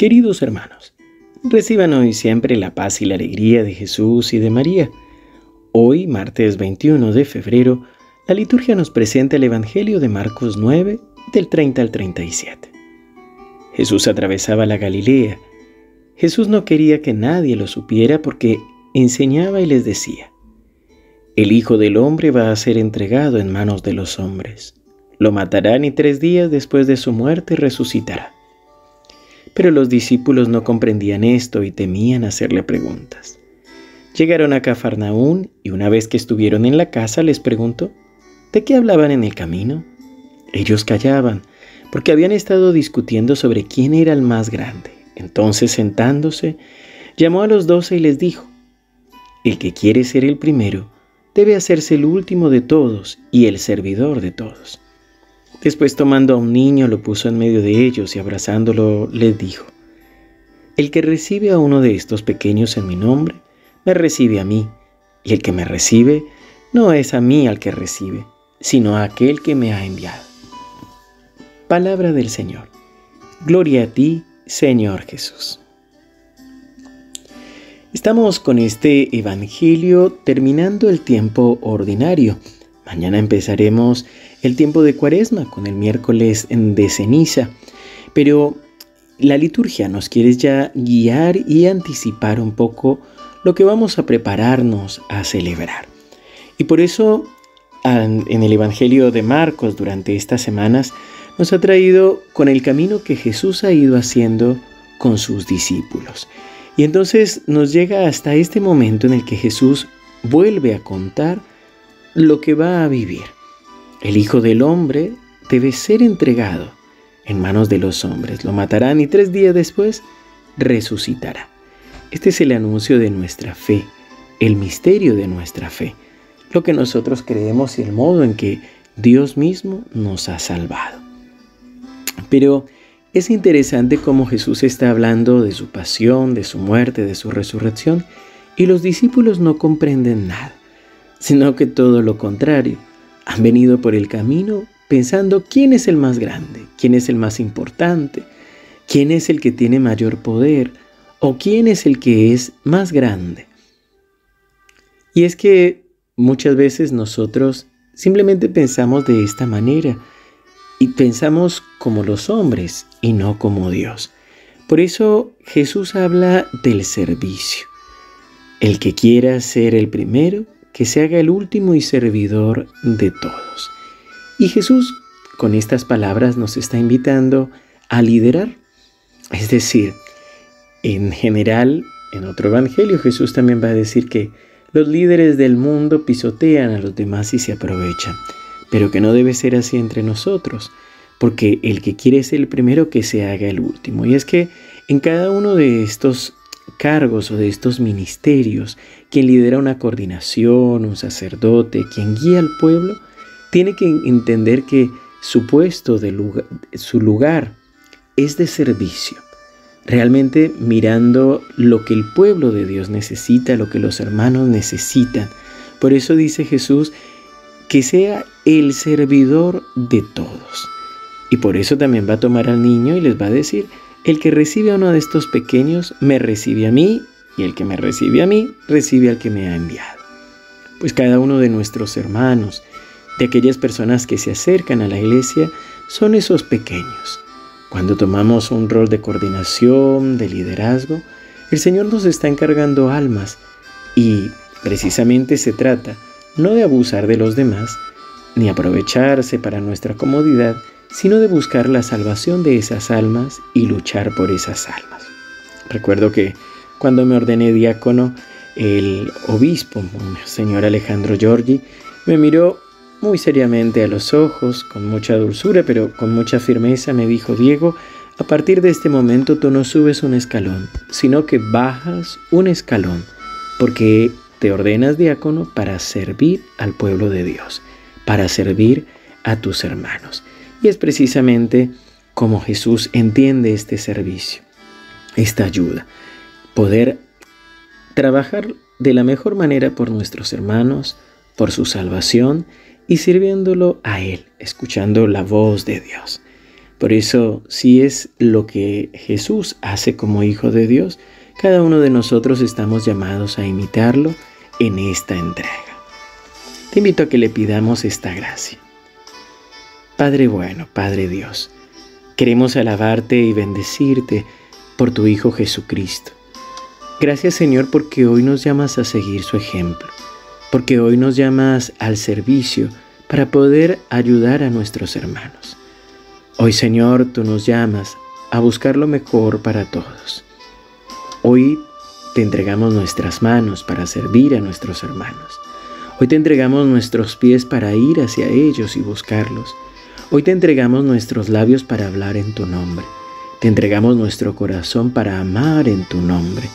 Queridos hermanos, reciban hoy siempre la paz y la alegría de Jesús y de María. Hoy, martes 21 de febrero, la liturgia nos presenta el Evangelio de Marcos 9, del 30 al 37. Jesús atravesaba la Galilea. Jesús no quería que nadie lo supiera porque enseñaba y les decía, El Hijo del Hombre va a ser entregado en manos de los hombres. Lo matarán y tres días después de su muerte resucitará. Pero los discípulos no comprendían esto y temían hacerle preguntas. Llegaron a Cafarnaún y una vez que estuvieron en la casa les preguntó, ¿de qué hablaban en el camino? Ellos callaban, porque habían estado discutiendo sobre quién era el más grande. Entonces, sentándose, llamó a los doce y les dijo, El que quiere ser el primero, debe hacerse el último de todos y el servidor de todos. Después tomando a un niño lo puso en medio de ellos y abrazándolo les dijo, El que recibe a uno de estos pequeños en mi nombre, me recibe a mí, y el que me recibe, no es a mí al que recibe, sino a aquel que me ha enviado. Palabra del Señor. Gloria a ti, Señor Jesús. Estamos con este Evangelio terminando el tiempo ordinario. Mañana empezaremos el tiempo de Cuaresma con el miércoles de ceniza. Pero la liturgia nos quiere ya guiar y anticipar un poco lo que vamos a prepararnos a celebrar. Y por eso en el Evangelio de Marcos durante estas semanas nos ha traído con el camino que Jesús ha ido haciendo con sus discípulos. Y entonces nos llega hasta este momento en el que Jesús vuelve a contar lo que va a vivir. El Hijo del Hombre debe ser entregado en manos de los hombres. Lo matarán y tres días después resucitará. Este es el anuncio de nuestra fe, el misterio de nuestra fe, lo que nosotros creemos y el modo en que Dios mismo nos ha salvado. Pero es interesante cómo Jesús está hablando de su pasión, de su muerte, de su resurrección, y los discípulos no comprenden nada, sino que todo lo contrario, han venido por el camino pensando quién es el más grande, quién es el más importante, quién es el que tiene mayor poder o quién es el que es más grande. Y es que muchas veces nosotros simplemente pensamos de esta manera y pensamos como los hombres y no como Dios. Por eso Jesús habla del servicio. El que quiera ser el primero, que se haga el último y servidor de todos. Y Jesús con estas palabras nos está invitando a liderar. Es decir, en general, en otro evangelio Jesús también va a decir que los líderes del mundo pisotean a los demás y se aprovechan pero que no debe ser así entre nosotros, porque el que quiere ser el primero que se haga el último. Y es que en cada uno de estos cargos o de estos ministerios, quien lidera una coordinación, un sacerdote, quien guía al pueblo, tiene que entender que su puesto, su lugar es de servicio. Realmente mirando lo que el pueblo de Dios necesita, lo que los hermanos necesitan. Por eso dice Jesús que sea el servidor de todos. Y por eso también va a tomar al niño y les va a decir, el que recibe a uno de estos pequeños me recibe a mí, y el que me recibe a mí recibe al que me ha enviado. Pues cada uno de nuestros hermanos, de aquellas personas que se acercan a la iglesia, son esos pequeños. Cuando tomamos un rol de coordinación, de liderazgo, el Señor nos está encargando almas y precisamente se trata no de abusar de los demás, ni aprovecharse para nuestra comodidad, sino de buscar la salvación de esas almas y luchar por esas almas. Recuerdo que cuando me ordené diácono, el obispo, señor Alejandro Giorgi, me miró muy seriamente a los ojos, con mucha dulzura, pero con mucha firmeza, me dijo, Diego, a partir de este momento tú no subes un escalón, sino que bajas un escalón, porque te ordenas diácono para servir al pueblo de Dios, para servir a tus hermanos. Y es precisamente como Jesús entiende este servicio, esta ayuda, poder trabajar de la mejor manera por nuestros hermanos, por su salvación y sirviéndolo a Él, escuchando la voz de Dios. Por eso, si es lo que Jesús hace como Hijo de Dios, cada uno de nosotros estamos llamados a imitarlo en esta entrega. Te invito a que le pidamos esta gracia. Padre bueno, Padre Dios, queremos alabarte y bendecirte por tu Hijo Jesucristo. Gracias Señor porque hoy nos llamas a seguir su ejemplo, porque hoy nos llamas al servicio para poder ayudar a nuestros hermanos. Hoy Señor tú nos llamas a buscar lo mejor para todos. Hoy te entregamos nuestras manos para servir a nuestros hermanos. Hoy te entregamos nuestros pies para ir hacia ellos y buscarlos. Hoy te entregamos nuestros labios para hablar en tu nombre. Te entregamos nuestro corazón para amar en tu nombre.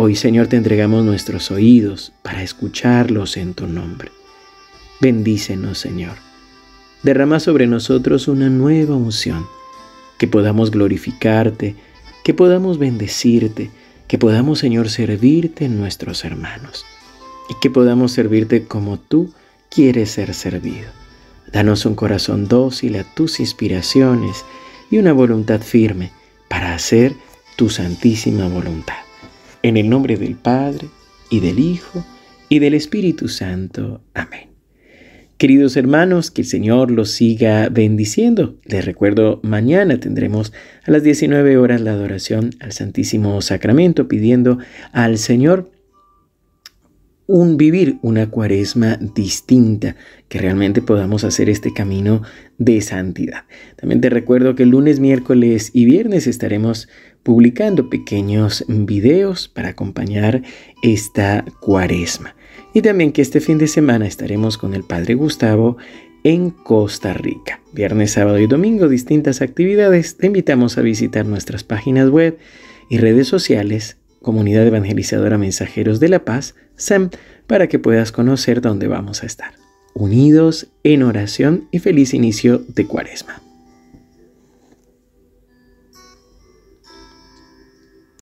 Hoy, Señor, te entregamos nuestros oídos para escucharlos en tu nombre. Bendícenos, Señor. Derrama sobre nosotros una nueva unción, que podamos glorificarte, que podamos bendecirte, que podamos, Señor, servirte en nuestros hermanos y que podamos servirte como tú quieres ser servido. Danos un corazón dócil a tus inspiraciones y una voluntad firme para hacer tu santísima voluntad. En el nombre del Padre, y del Hijo, y del Espíritu Santo. Amén. Queridos hermanos, que el Señor los siga bendiciendo. Les recuerdo, mañana tendremos a las 19 horas la adoración al Santísimo Sacramento, pidiendo al Señor un vivir una cuaresma distinta, que realmente podamos hacer este camino de santidad. También te recuerdo que el lunes, miércoles y viernes estaremos publicando pequeños videos para acompañar esta cuaresma. Y también que este fin de semana estaremos con el Padre Gustavo en Costa Rica. Viernes, sábado y domingo, distintas actividades. Te invitamos a visitar nuestras páginas web y redes sociales Comunidad Evangelizadora Mensajeros de la Paz, SEM, para que puedas conocer dónde vamos a estar. Unidos en oración y feliz inicio de Cuaresma.